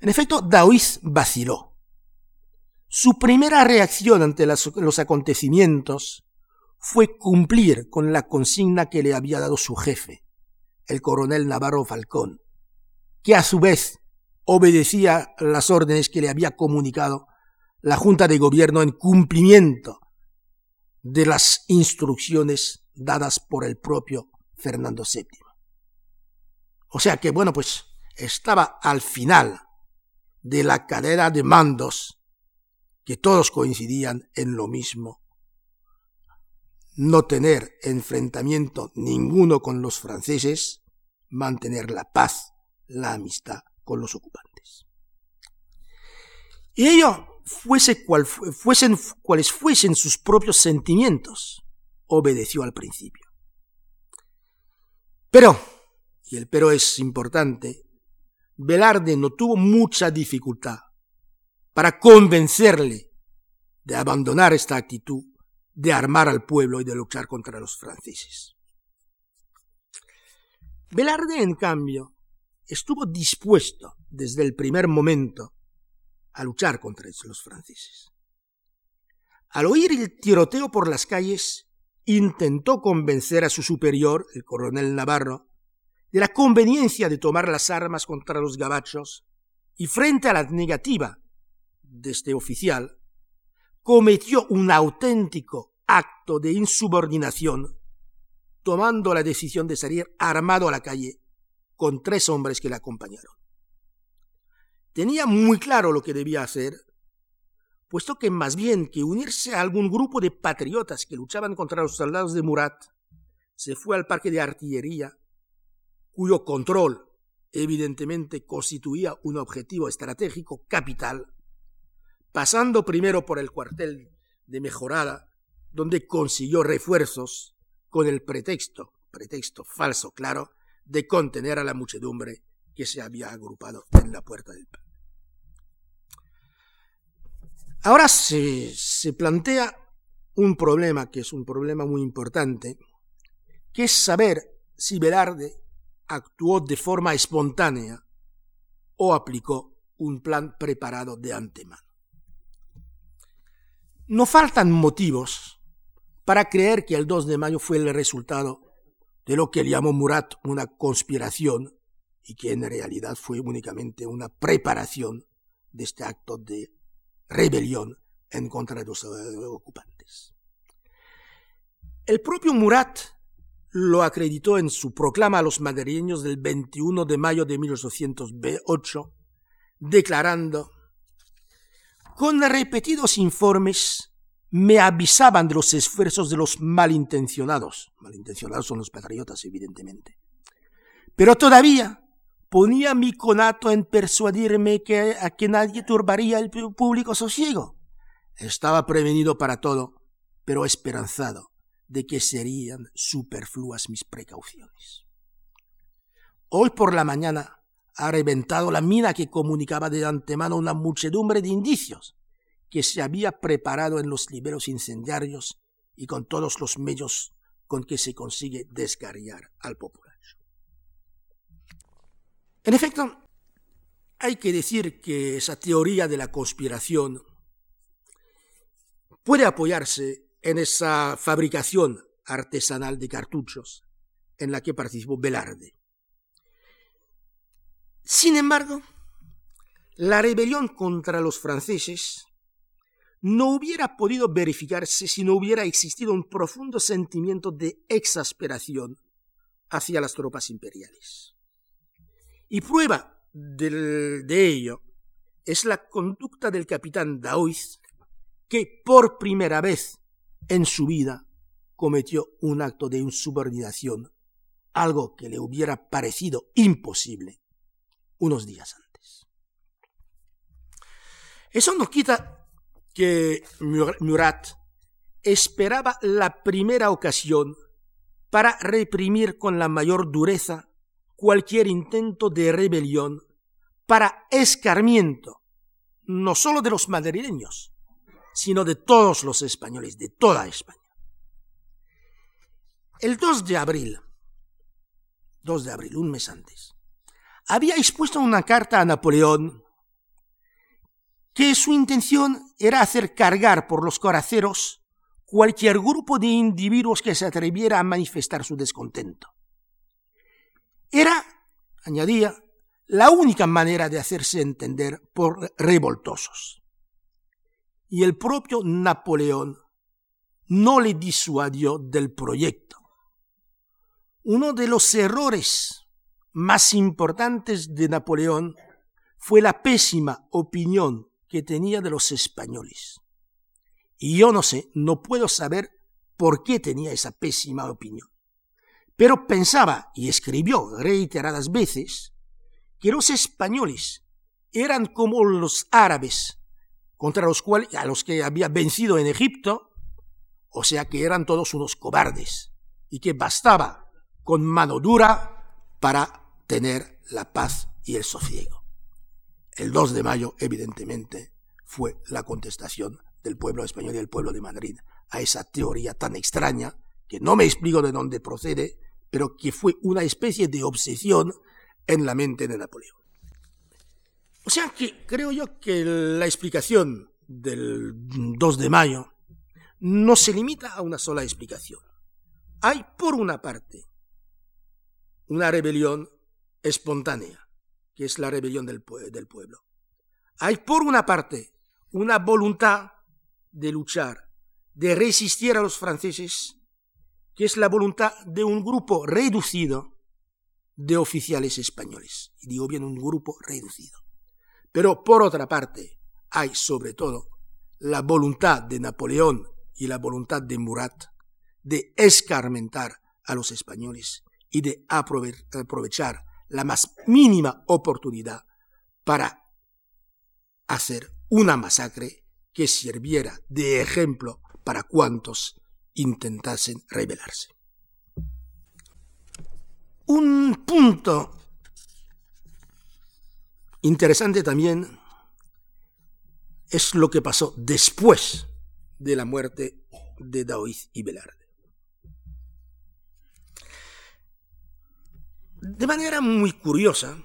En efecto, Daoiz vaciló. Su primera reacción ante los acontecimientos fue cumplir con la consigna que le había dado su jefe, el coronel Navarro Falcón, que a su vez obedecía las órdenes que le había comunicado la Junta de Gobierno en cumplimiento de las instrucciones dadas por el propio Fernando VII. O sea que, bueno, pues estaba al final de la cadena de mandos que todos coincidían en lo mismo. No tener enfrentamiento ninguno con los franceses, mantener la paz, la amistad con los ocupantes. Y ello, fuese cual, fuesen cuales fuesen sus propios sentimientos, obedeció al principio. Pero, y el pero es importante, Velarde no tuvo mucha dificultad para convencerle de abandonar esta actitud de armar al pueblo y de luchar contra los franceses. Velarde, en cambio, estuvo dispuesto desde el primer momento a luchar contra los franceses. Al oír el tiroteo por las calles, intentó convencer a su superior, el coronel Navarro, de la conveniencia de tomar las armas contra los gabachos y frente a la negativa de este oficial, cometió un auténtico acto de insubordinación, tomando la decisión de salir armado a la calle con tres hombres que le acompañaron. Tenía muy claro lo que debía hacer, puesto que más bien que unirse a algún grupo de patriotas que luchaban contra los soldados de Murat, se fue al parque de artillería, cuyo control evidentemente constituía un objetivo estratégico capital, pasando primero por el cuartel de Mejorada, donde consiguió refuerzos con el pretexto, pretexto falso, claro, de contener a la muchedumbre que se había agrupado en la puerta del pan. Ahora se, se plantea un problema que es un problema muy importante, que es saber si Velarde actuó de forma espontánea o aplicó un plan preparado de antemano. No faltan motivos para creer que el 2 de mayo fue el resultado de lo que llamó Murat una conspiración y que en realidad fue únicamente una preparación de este acto de rebelión en contra de los ocupantes. El propio Murat lo acreditó en su proclama a los madrileños del 21 de mayo de 1808, declarando, con repetidos informes me avisaban de los esfuerzos de los malintencionados. Malintencionados son los patriotas, evidentemente. Pero todavía ponía mi conato en persuadirme que a que nadie turbaría el público sosiego. Estaba prevenido para todo, pero esperanzado de que serían superfluas mis precauciones. Hoy por la mañana ha reventado la mina que comunicaba de antemano una muchedumbre de indicios que se había preparado en los liberos incendiarios y con todos los medios con que se consigue descarriar al popular. En efecto, hay que decir que esa teoría de la conspiración puede apoyarse en esa fabricación artesanal de cartuchos en la que participó Velarde. Sin embargo, la rebelión contra los franceses no hubiera podido verificarse si no hubiera existido un profundo sentimiento de exasperación hacia las tropas imperiales. Y prueba de ello es la conducta del capitán Daoiz, que por primera vez en su vida cometió un acto de insubordinación, algo que le hubiera parecido imposible unos días antes. Eso no quita que Murat esperaba la primera ocasión para reprimir con la mayor dureza cualquier intento de rebelión para escarmiento, no solo de los madrileños, sino de todos los españoles, de toda España. El 2 de abril, 2 de abril, un mes antes, había expuesto una carta a Napoleón que su intención era hacer cargar por los coraceros cualquier grupo de individuos que se atreviera a manifestar su descontento. Era, añadía, la única manera de hacerse entender por revoltosos y el propio Napoleón no le disuadió del proyecto. Uno de los errores más importantes de Napoleón fue la pésima opinión que tenía de los españoles. Y yo no sé, no puedo saber por qué tenía esa pésima opinión. Pero pensaba, y escribió reiteradas veces, que los españoles eran como los árabes contra los cuales, a los que había vencido en Egipto, o sea que eran todos unos cobardes, y que bastaba con mano dura para tener la paz y el sosiego. El 2 de mayo, evidentemente, fue la contestación del pueblo español y del pueblo de Madrid a esa teoría tan extraña, que no me explico de dónde procede, pero que fue una especie de obsesión en la mente de Napoleón. O sea que creo yo que la explicación del 2 de mayo no se limita a una sola explicación. Hay, por una parte, una rebelión espontánea, que es la rebelión del, pueblo. Hay, por una parte, una voluntad de luchar, de resistir a los franceses, que es la voluntad de un grupo reducido de oficiales españoles. Y digo bien, un grupo reducido. Pero por otra parte, hay sobre todo la voluntad de Napoleón y la voluntad de Murat de escarmentar a los españoles y de aprovechar la más mínima oportunidad para hacer una masacre que sirviera de ejemplo para cuantos intentasen rebelarse. Un punto interesante también es lo que pasó después de la muerte de Daoiz y Velarde. De manera muy curiosa,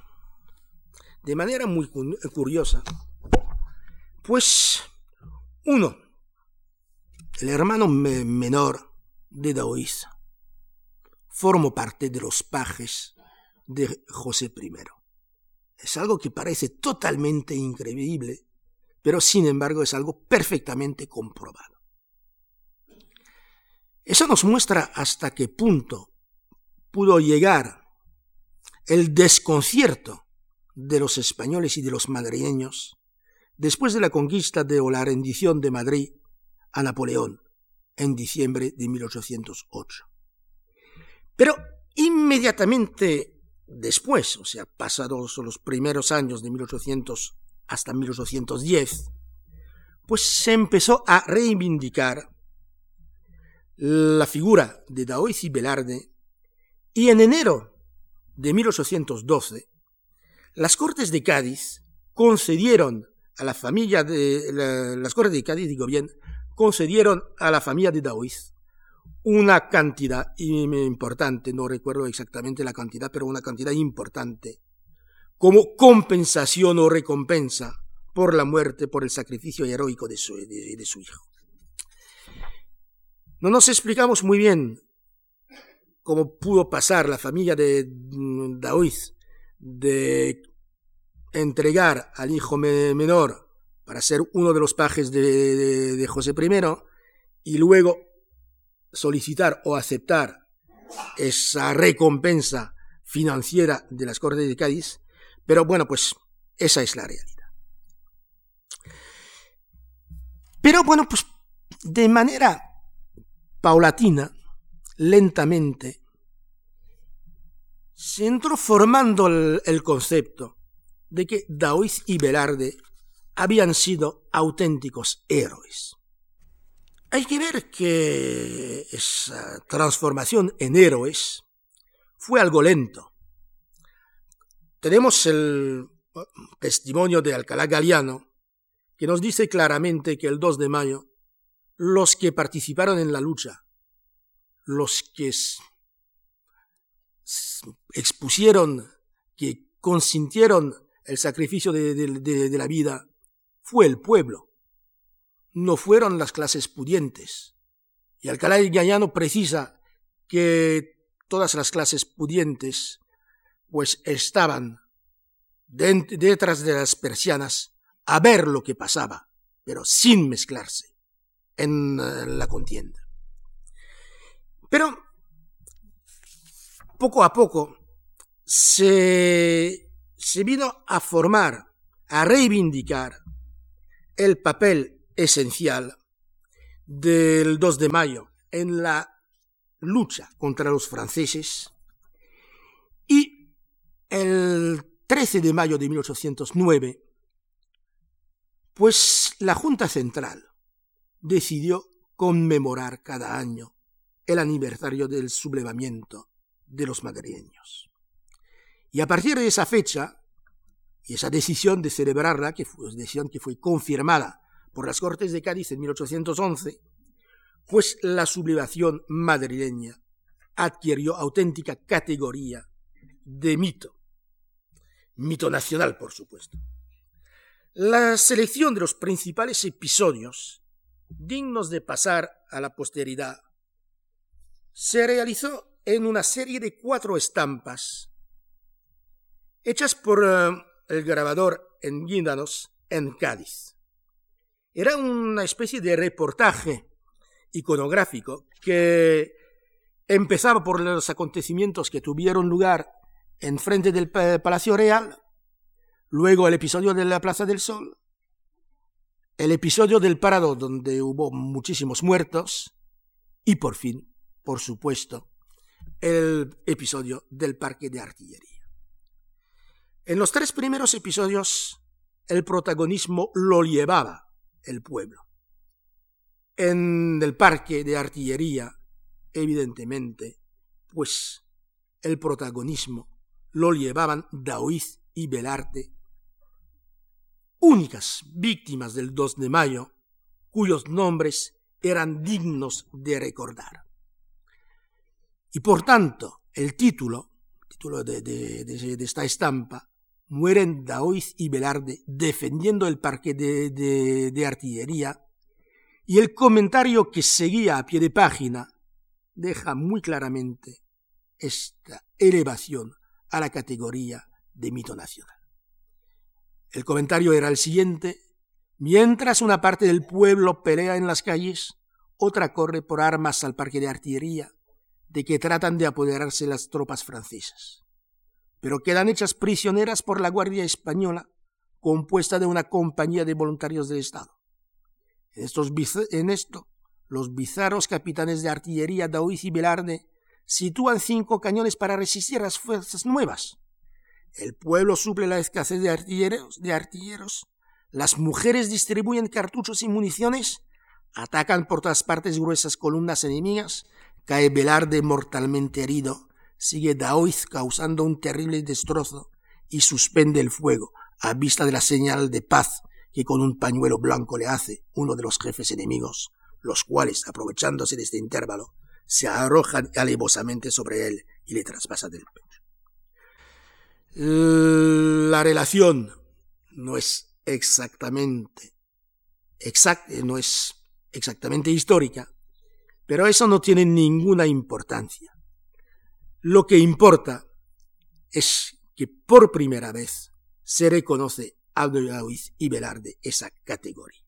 de manera muy curiosa, pues uno, el hermano menor de Daoiz, formó parte de los pajes de José I. Es algo que parece totalmente increíble, pero sin embargo es algo perfectamente comprobado. Eso nos muestra hasta qué punto pudo llegar el desconcierto de los españoles y de los madrileños después de la conquista de o la rendición de Madrid a Napoleón en diciembre de 1808. Pero inmediatamente después, o sea, pasados los primeros años de 1800 hasta 1810, pues se empezó a reivindicar la figura de Daoiz y Velarde y en enero de 1812 las Cortes de Cádiz concedieron a la familia de las Cortes de Cádiz, digo bien, concedieron a la familia de Daoiz una cantidad importante, no recuerdo exactamente la cantidad, pero una cantidad importante como compensación o recompensa por la muerte, por el sacrificio heroico de, su hijo. No nos explicamos muy bien cómo pudo pasar la familia de mm, Daoiz de entregar al hijo menor para ser uno de los pajes de, de, José I y luego solicitar o aceptar esa recompensa financiera de las Cortes de Cádiz pero bueno, pues esa es la realidad. Pero bueno, pues de manera paulatina, lentamente, se entró formando el, concepto de que Daoiz y Velarde habían sido auténticos héroes. Hay que ver que esa transformación en héroes fue algo lento. Tenemos el testimonio de Alcalá Galiano, que nos dice claramente que el 2 de mayo los que participaron en la lucha, los que expusieron, que consintieron el sacrificio de, la vida, fue el pueblo, no fueron las clases pudientes. Y Alcalá Galiano precisa que todas las clases pudientes pues estaban detrás de las persianas a ver lo que pasaba, pero sin mezclarse en eh, la contienda. Pero poco a poco se, vino a formar, a reivindicar el papel esencial del 2 de mayo en la lucha contra los franceses y el 13 de mayo de 1809, pues la Junta Central decidió conmemorar cada año el aniversario del sublevamiento de los madrileños. Y a partir de esa fecha, y esa decisión de celebrarla, que fue decisión que fue confirmada por las Cortes de Cádiz en 1811, pues la sublevación madrileña adquirió auténtica categoría de mito mito nacional, por supuesto. La selección de los principales episodios dignos de pasar a la posteridad se realizó en una serie de cuatro estampas hechas por eh, el grabador en Guíndanos, en Cádiz. Era una especie de reportaje iconográfico que empezaba por los acontecimientos que tuvieron lugar en frente del Palacio Real, luego el episodio de la Plaza del Sol, el episodio del Parado donde hubo muchísimos muertos y por fin, por supuesto, el episodio del Parque de Artillería. En los tres primeros episodios el protagonismo lo llevaba el pueblo. En el Parque de Artillería, evidentemente, pues el protagonismo lo llevaban Daoiz y Belarte, únicas víctimas del 2 de mayo, cuyos nombres eran dignos de recordar. Y por tanto, el título, título de, esta estampa, mueren Daoiz y Velarde defendiendo el parque de artillería, y el comentario que seguía a pie de página deja muy claramente esta elevación a la categoría de mito nacional. El comentario era el siguiente. Mientras una parte del pueblo pelea en las calles, otra corre por armas al parque de artillería, de que tratan de apoderarse las tropas francesas. Pero quedan hechas prisioneras por la Guardia Española, compuesta de una compañía de voluntarios del Estado. En, estos, esto, los bizarros capitanes de artillería Daoiz y Velarde sitúan cinco cañones para resistir las fuerzas nuevas. El pueblo suple la escasez de artilleros, de artilleros. Las mujeres distribuyen cartuchos y municiones. Atacan por todas partes gruesas columnas enemigas. Cae Velarde mortalmente herido. Sigue Daoiz causando un terrible destrozo y suspende el fuego a vista de la señal de paz que con un pañuelo blanco le hace uno de los jefes enemigos, los cuales, aprovechándose de este intervalo, se arrojan alevosamente sobre él y le traspasan el pecho. La relación no es exactamente no es exactamente histórica, pero eso no tiene ninguna importancia. Lo que importa es que por primera vez se reconoce a Ruiz y Velarde esa categoría.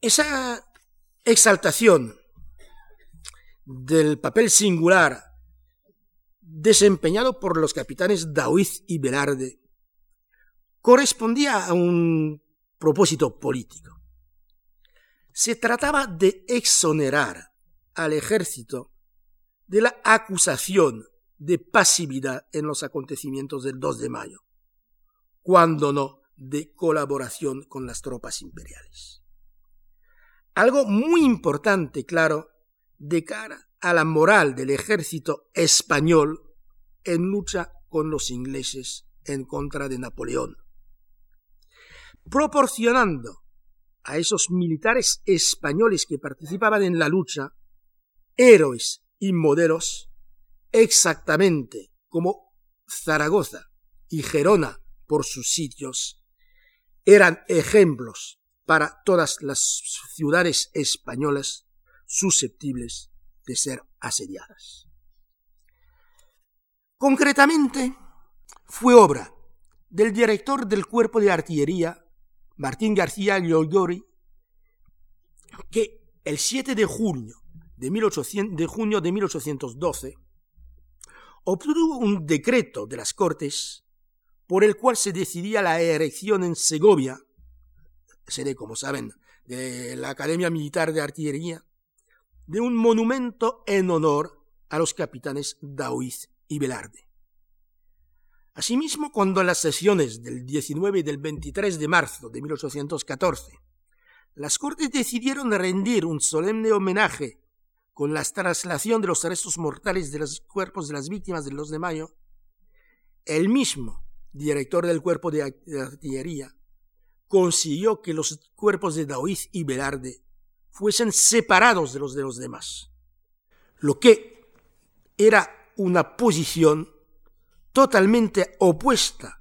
Esa exaltación del papel singular desempeñado por los capitanes Daoiz y Velarde correspondía a un propósito político. Se trataba de exonerar al ejército de la acusación de pasividad en los acontecimientos del 2 de mayo, cuando no de colaboración con las tropas imperiales. Algo muy importante, claro, de cara a la moral del ejército español en lucha con los ingleses en contra de Napoleón, proporcionando a esos militares españoles que participaban en la lucha héroes y modelos exactamente como Zaragoza y Gerona por sus sitios eran ejemplos para todas las ciudades españolas susceptibles de ser asediadas. Concretamente, fue obra del director del Cuerpo de Artillería, Martín García Lloyori, que el 7 de junio de, de junio de 1812 obtuvo un decreto de las Cortes por el cual se decidía la erección en Segovia, sede, como saben, de la Academia Militar de Artillería, de un monumento en honor a los capitanes Daoiz y Velarde. Asimismo, cuando en las sesiones del 19 y del 23 de marzo de 1814 las Cortes decidieron rendir un solemne homenaje con la traslación de los restos mortales de los cuerpos de las víctimas del 2 de mayo, el mismo director del cuerpo de artillería consiguió que los cuerpos de Daoiz y Velarde fuesen separados de los de los demás. Lo que era una posición totalmente opuesta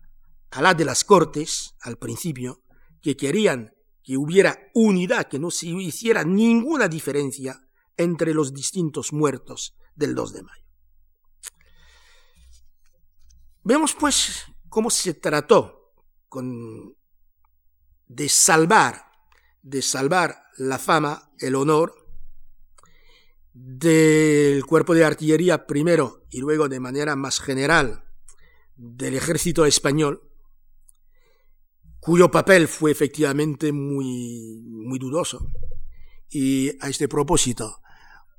a la de las Cortes al principio, que querían que hubiera unidad, que no se hiciera ninguna diferencia entre los distintos muertos del 2 de mayo. Vemos pues cómo se trató de salvar, de salvar la fama, el honor del cuerpo de artillería primero y luego de manera más general del ejército español, cuyo papel fue efectivamente muy, muy dudoso. Y a este propósito,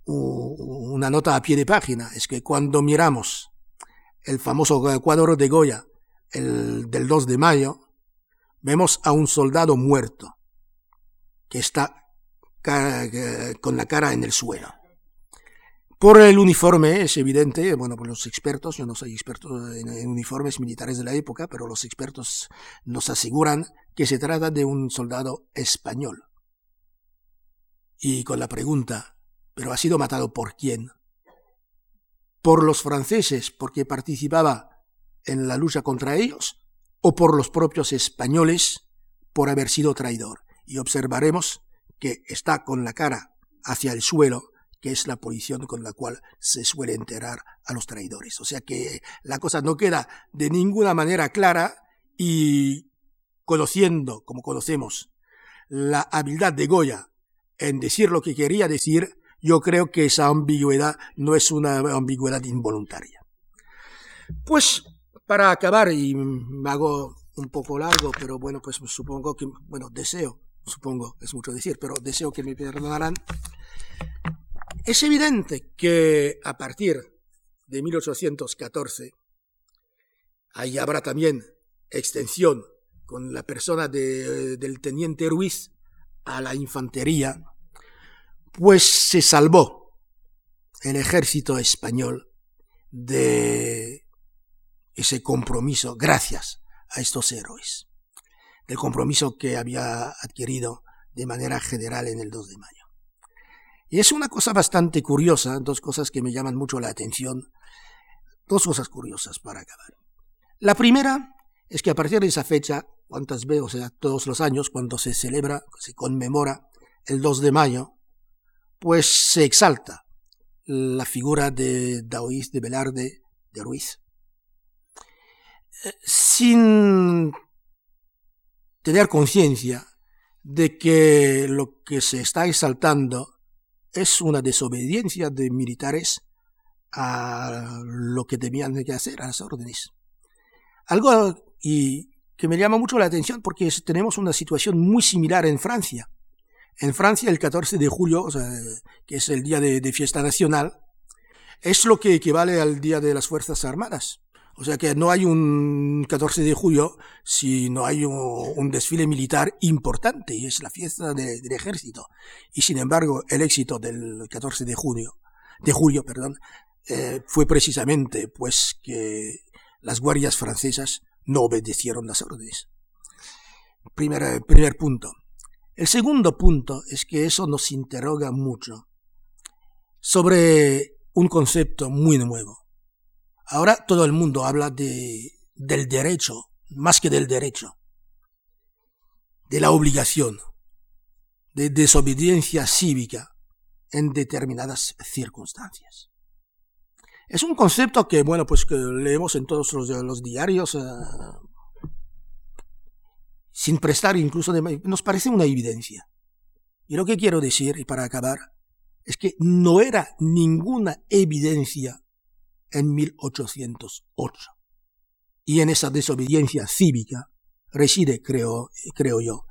una nota a pie de página es que cuando miramos el famoso cuadro de Goya el, del 2 de mayo, vemos a un soldado muerto que está con la cara en el suelo. Por el uniforme es evidente, bueno, por los expertos, yo no soy experto en, uniformes militares de la época, pero los expertos nos aseguran que se trata de un soldado español. Y con la pregunta, ¿pero ha sido matado por quién? ¿Por los franceses porque participaba en la lucha contra ellos? ¿O por los propios españoles por haber sido traidor? Y observaremos que está con la cara hacia el suelo que es la posición con la cual se suele enterrar a los traidores. O sea que la cosa no queda de ninguna manera clara y conociendo, como conocemos, la habilidad de Goya en decir lo que quería decir, yo creo que esa ambigüedad no es una ambigüedad involuntaria. Pues para acabar, y me hago un poco largo, pero bueno, pues supongo que, bueno, deseo, supongo, es mucho decir, pero deseo que me perdonarán, es evidente que a partir de 1814, ahí habrá también extensión con la persona del teniente Ruiz a la infantería, pues se salvó el ejército español de ese compromiso gracias a estos héroes, del compromiso que había adquirido de manera general en el 2 de mayo. Y es una cosa bastante curiosa, dos cosas que me llaman mucho la atención, dos cosas curiosas para acabar. La primera es que a partir de esa fecha, cuantas veces, o sea, todos los años, cuando se celebra, se conmemora el 2 de mayo, pues se exalta la figura de Daoís de Velarde de Ruiz, sin tener conciencia de que lo que se está exaltando es una desobediencia de militares a lo que tenían que hacer, a las órdenes. Algo y que me llama mucho la atención porque tenemos una situación muy similar en Francia. En Francia, el 14 de julio, que es el día de, de fiesta nacional, es lo que equivale al Día de las Fuerzas Armadas. O sea que no hay un 14 de julio si no hay un, desfile militar importante y es la fiesta del ejército. Y sin embargo, el éxito del 14 de junio, de julio, perdón, eh, fue precisamente pues que las guardias francesas no obedecieron las órdenes. Primer, primer punto. El segundo punto es que eso nos interroga mucho sobre un concepto muy nuevo Ahora todo el mundo habla de, del derecho, más que del derecho, de la obligación, de desobediencia cívica en determinadas circunstancias. Es un concepto que, bueno, pues que leemos en todos los, diarios, eh, sin prestar incluso, de, nos parece una evidencia. Y lo que quiero decir, y para acabar, es que no era ninguna evidencia en 1808. Y en esa desobediencia cívica reside, creo, creo yo,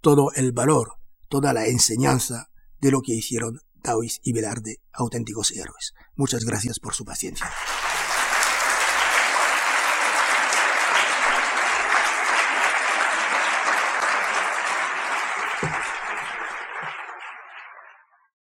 todo el valor, toda la enseñanza de lo que hicieron Daois y Velarde, auténticos héroes. Muchas gracias por su paciencia.